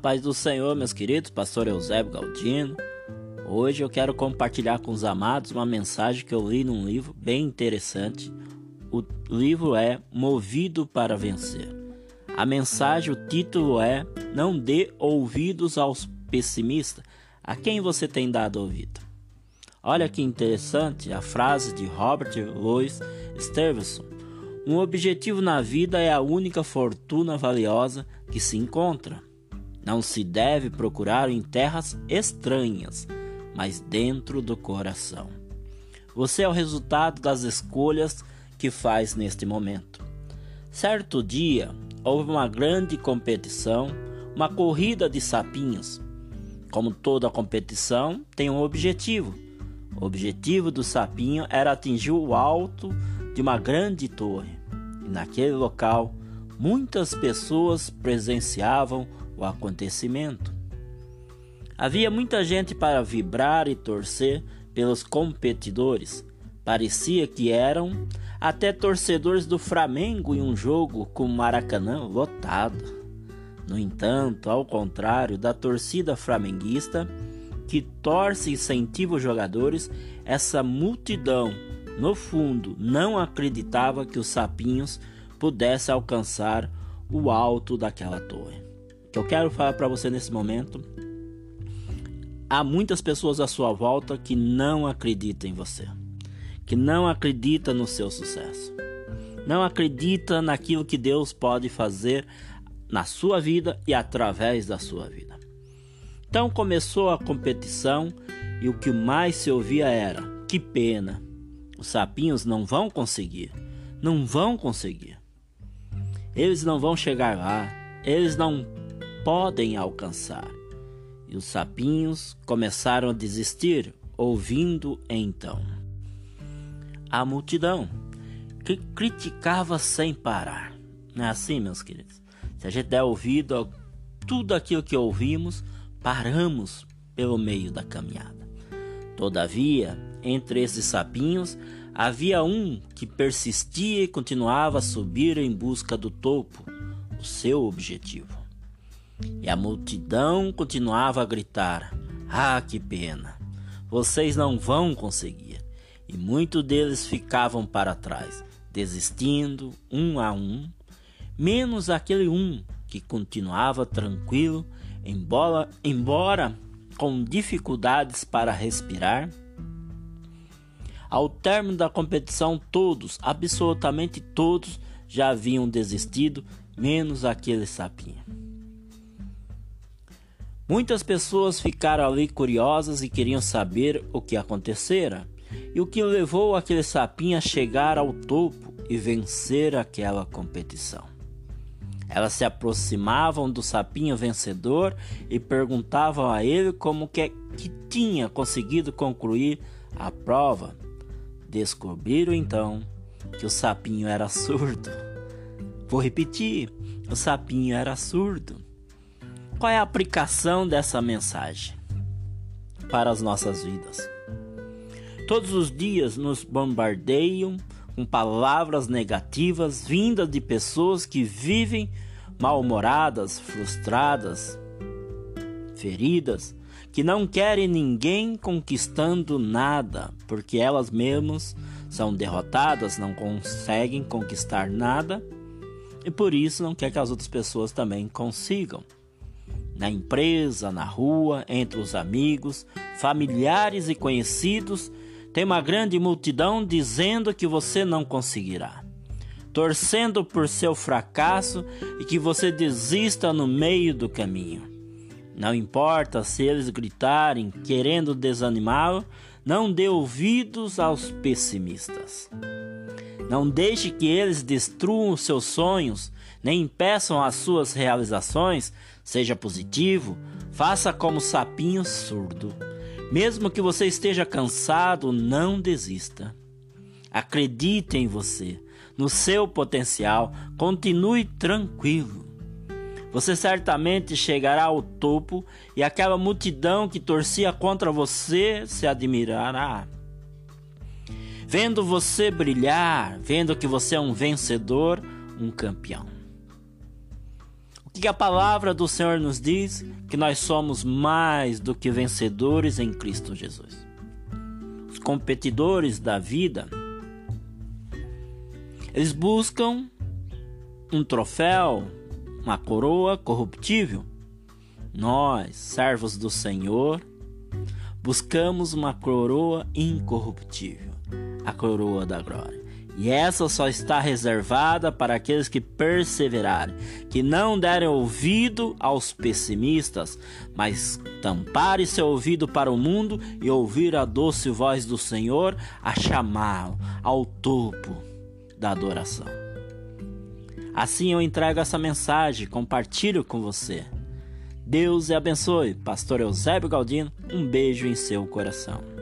Paz do Senhor, meus queridos, pastor Eusébio Galdino. Hoje eu quero compartilhar com os amados uma mensagem que eu li num livro bem interessante. O livro é Movido para Vencer. A mensagem, o título é Não dê ouvidos aos pessimistas. A quem você tem dado ouvido? Olha que interessante a frase de Robert Louis Stevenson. Um objetivo na vida é a única fortuna valiosa que se encontra. Não se deve procurar em terras estranhas, mas dentro do coração. Você é o resultado das escolhas que faz neste momento. Certo dia, houve uma grande competição, uma corrida de sapinhos. Como toda competição, tem um objetivo. O objetivo do sapinho era atingir o alto de uma grande torre. E naquele local, muitas pessoas presenciavam o acontecimento. Havia muita gente para vibrar e torcer pelos competidores. Parecia que eram até torcedores do Flamengo em um jogo com o Maracanã lotado. No entanto, ao contrário da torcida flamenguista, que torce e incentiva os jogadores, essa multidão, no fundo, não acreditava que os sapinhos pudessem alcançar o alto daquela torre que eu quero falar para você nesse momento. Há muitas pessoas à sua volta que não acreditam em você, que não acreditam no seu sucesso, não acreditam naquilo que Deus pode fazer na sua vida e através da sua vida. Então começou a competição e o que mais se ouvia era: que pena, os sapinhos não vão conseguir, não vão conseguir. Eles não vão chegar lá, eles não podem alcançar. E os sapinhos começaram a desistir, ouvindo então a multidão que criticava sem parar. Não é assim, meus queridos? Se a gente der ouvido a tudo aquilo que ouvimos, paramos pelo meio da caminhada. Todavia, entre esses sapinhos, havia um que persistia e continuava a subir em busca do topo, o seu objetivo. E a multidão continuava a gritar: Ah, que pena! Vocês não vão conseguir. E muitos deles ficavam para trás, desistindo um a um, menos aquele um que continuava tranquilo, embora, embora com dificuldades para respirar. Ao término da competição, todos, absolutamente todos, já haviam desistido, menos aquele sapinho. Muitas pessoas ficaram ali curiosas e queriam saber o que acontecera e o que levou aquele sapinho a chegar ao topo e vencer aquela competição. Elas se aproximavam do sapinho vencedor e perguntavam a ele como que, que tinha conseguido concluir a prova. Descobriram então que o sapinho era surdo. Vou repetir: o sapinho era surdo. Qual é a aplicação dessa mensagem para as nossas vidas? Todos os dias nos bombardeiam com palavras negativas vindas de pessoas que vivem mal-humoradas, frustradas, feridas, que não querem ninguém conquistando nada, porque elas mesmas são derrotadas, não conseguem conquistar nada e por isso não quer que as outras pessoas também consigam na empresa, na rua, entre os amigos, familiares e conhecidos, tem uma grande multidão dizendo que você não conseguirá, torcendo por seu fracasso e que você desista no meio do caminho. Não importa se eles gritarem querendo desanimá-lo, não dê ouvidos aos pessimistas. Não deixe que eles destruam seus sonhos, nem impeçam as suas realizações. Seja positivo, faça como sapinho surdo. Mesmo que você esteja cansado, não desista. Acredite em você, no seu potencial, continue tranquilo. Você certamente chegará ao topo e aquela multidão que torcia contra você se admirará vendo você brilhar, vendo que você é um vencedor, um campeão. O que a palavra do Senhor nos diz que nós somos mais do que vencedores em Cristo Jesus. Os competidores da vida, eles buscam um troféu, uma coroa corruptível. Nós, servos do Senhor, buscamos uma coroa incorruptível, a coroa da glória. E essa só está reservada para aqueles que perseverarem, que não derem ouvido aos pessimistas, mas tamparem seu ouvido para o mundo e ouvir a doce voz do Senhor a chamá-lo ao topo da adoração. Assim eu entrego essa mensagem, compartilho com você. Deus e abençoe. Pastor Eusébio Galdino, um beijo em seu coração.